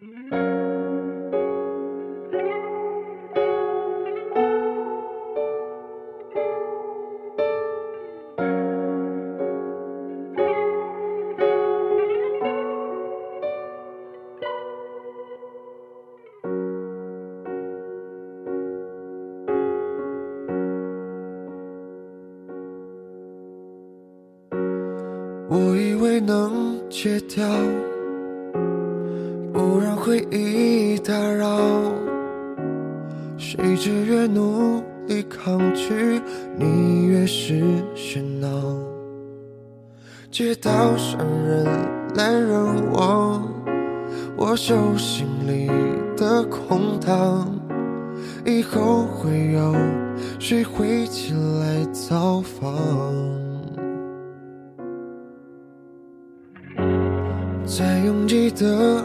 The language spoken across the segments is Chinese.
我以为能戒掉，不让回忆打扰。谁知越努力抗拒，你越是喧闹。街道上人来人往，我手心里的空荡，以后会有谁会前来造访？在拥挤的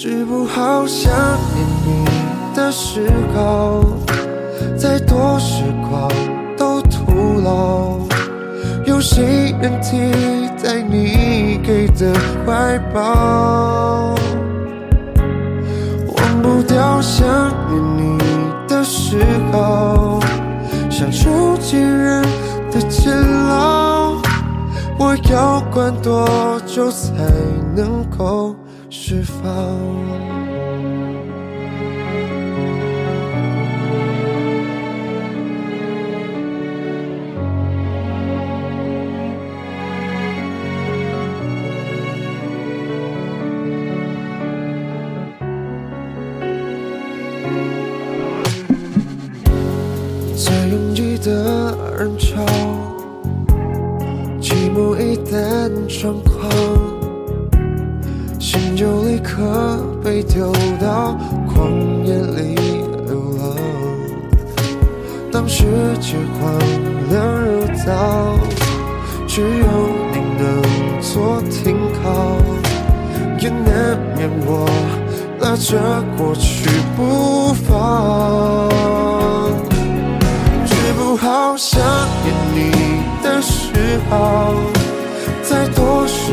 治不好想念你的嗜好，再多时光都徒劳。有谁能替代你给的怀抱？忘不掉想念你的嗜好，像囚禁人的监牢。我要关多久才能够？释放。在拥挤的人潮，寂寞一旦猖刻被丢到旷野里流浪。当世界荒凉如岛，只有你能做停靠，也难免我拉着过去不放。治不好想念你的嗜好，再多时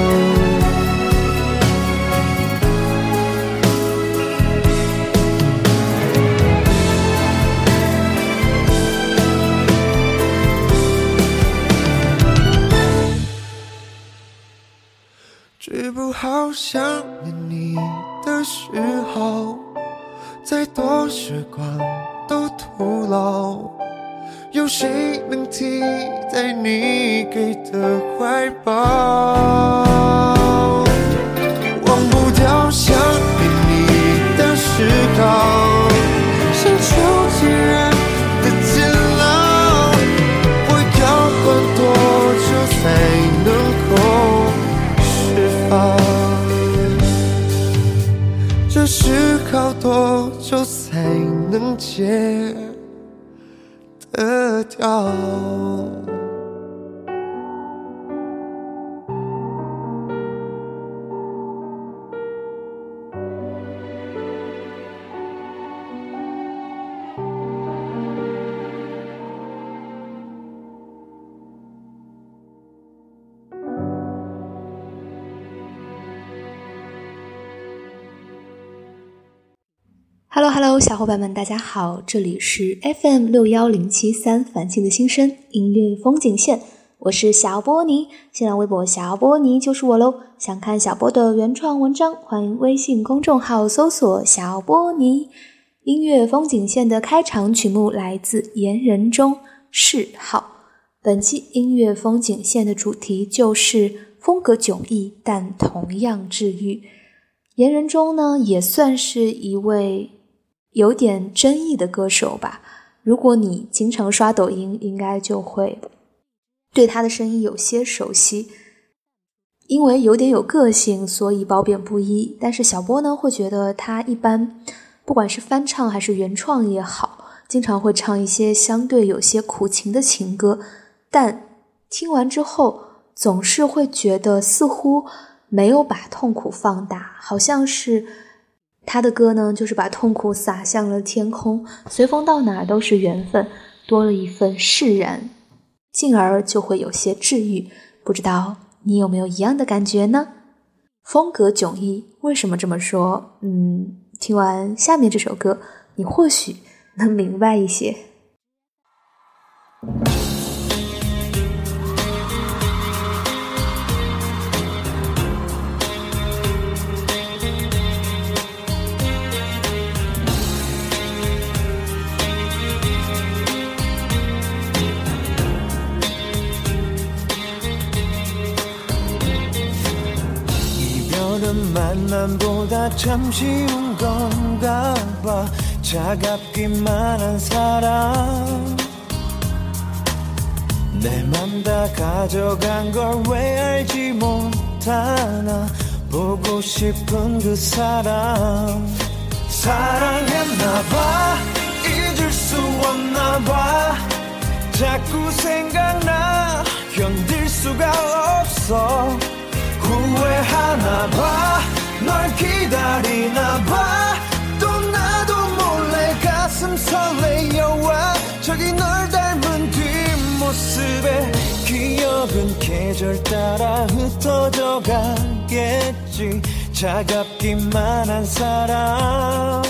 好想念你的时候，再多时光都徒劳。有谁能替代你给的怀抱？忘不掉想念你的嗜好，手才能戒得掉。？Hello，Hello，小伙伴们，大家好，这里是 FM 六幺零七三繁星的心声音乐风景线，我是小波尼，新浪微博小波尼就是我喽。想看小波的原创文章，欢迎微信公众号搜索小波尼。音乐风景线的开场曲目来自《言人中》，嗜好。本期音乐风景线的主题就是风格迥异，但同样治愈。言人中呢，也算是一位有点争议的歌手吧。如果你经常刷抖音，应该就会对他的声音有些熟悉。因为有点有个性，所以褒贬不一。但是小波呢，会觉得他一般，不管是翻唱还是原创也好，经常会唱一些相对有些苦情的情歌。但听完之后，总是会觉得似乎没有把痛苦放大，好像是他的歌呢，就是把痛苦洒向了天空，随风到哪都是缘分，多了一份释然，进而就会有些治愈。不知道你有没有一样的感觉呢？风格迥异，为什么这么说？嗯，听完下面这首歌，你或许能明白一些。 그 만남보다 참 쉬운 건가 봐. 차갑기만 한 사람. 내 맘 다 가져간 걸 왜 알지 못하나. 보고 싶은 그 사람. 사랑했나 봐. 잊을 수 없나 봐. 자꾸 생각나. 견딜 수가 없어 후회하나 봐. 널 기다리나 봐. 또 나도 몰래 가슴 설레여와 저기 널 닮은 뒷모습에 기억은 계절 따라 흩어져 가겠지. 차갑기만 한 사람.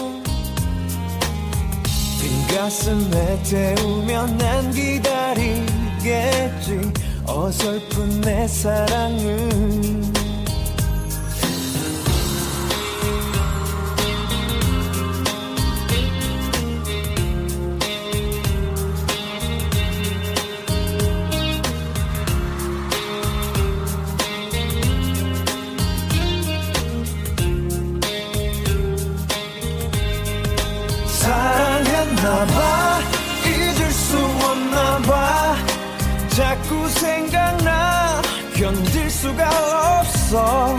빈 가슴에 태우면 난 기다리겠지 어설픈 내 사랑은 견딜 수가 없어.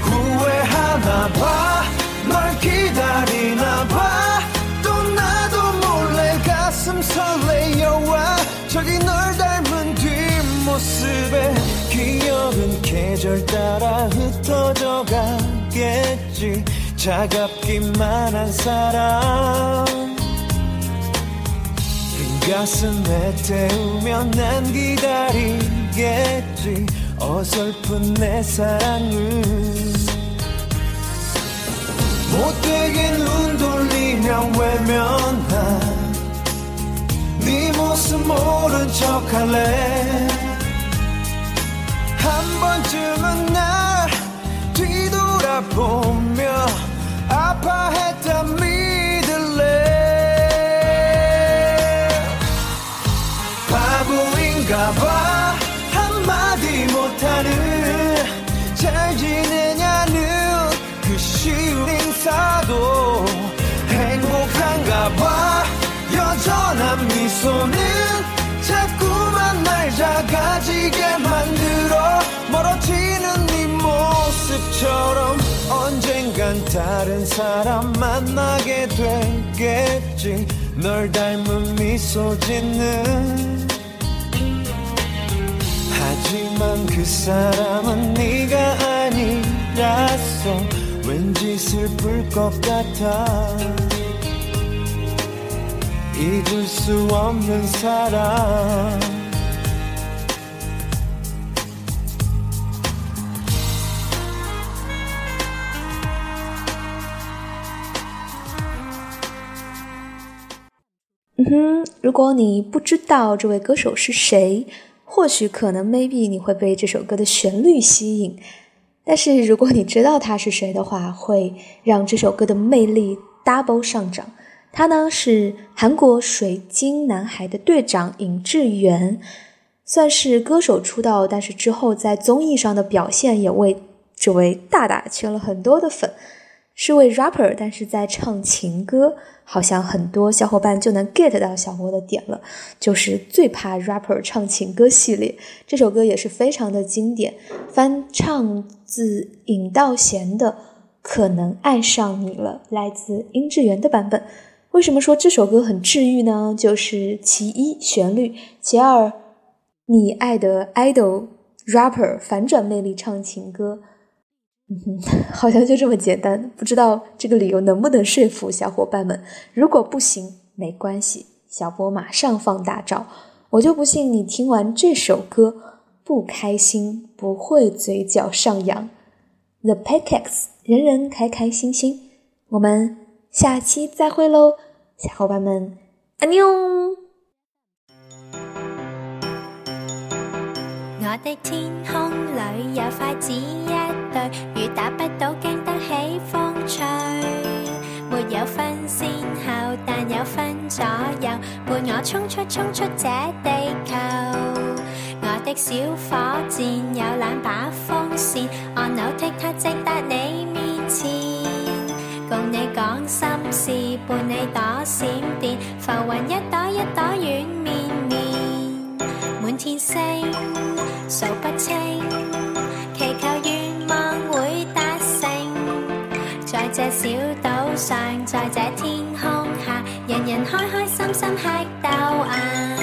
후회하나 봐널 기다리나 봐또 나도 몰래 가슴 설레여와 저기 널 닮은 뒷모습에 기억은 계절 따라 흩어져 가겠지. 차갑기만 한 사람. 가슴에 태우면 난 기다리겠지 어설픈 내 사랑을 못되게 눈 돌리며 외면한 네 모습 모른 척할래? 한 번쯤은 날 뒤돌아보 지게 만들어 멀어지는 네 모습처럼 언젠간 다른 사람 만나게 되겠지. 널 닮은 미소 짓는. 하지만 그 사람은 네가 아니라서 왠지 슬플 것 같아. 잊을 수 없는 사람 嗯哼，如果你不知道这位歌手是谁，或许可能 maybe 你会被这首歌的旋律吸引，但是如果你知道他是谁的话，会让这首歌的魅力 double 上涨。他呢是韩国水晶男孩的队长尹志源，算是歌手出道，但是之后在综艺上的表现也为这位大大圈了很多的粉。是位 rapper，但是在唱情歌，好像很多小伙伴就能 get 到小莫的点了，就是最怕 rapper 唱情歌系列。这首歌也是非常的经典，翻唱自尹道贤的《可能爱上你了》，来自殷志源的版本。为什么说这首歌很治愈呢？就是其一旋律，其二你爱的 idol rapper 反转魅力唱情歌。嗯，好像就这么简单，不知道这个理由能不能说服小伙伴们。如果不行，没关系，小波马上放大招。我就不信你听完这首歌不开心，不会嘴角上扬。The Pancakes，人人开开心心。我们下期再会喽，小伙伴们，阿妞。我的天空里有筷子一对，雨打不到，经得起风吹。没有分先后，但有分左右，伴我冲出冲出这地球。我的小火箭有两把风扇，按钮踢它直达你面前，共你讲心事，伴你躲闪电，浮云一朵一朵软绵绵，满天星。数不这小岛上，在这天空下，人人开开心心吃豆芽。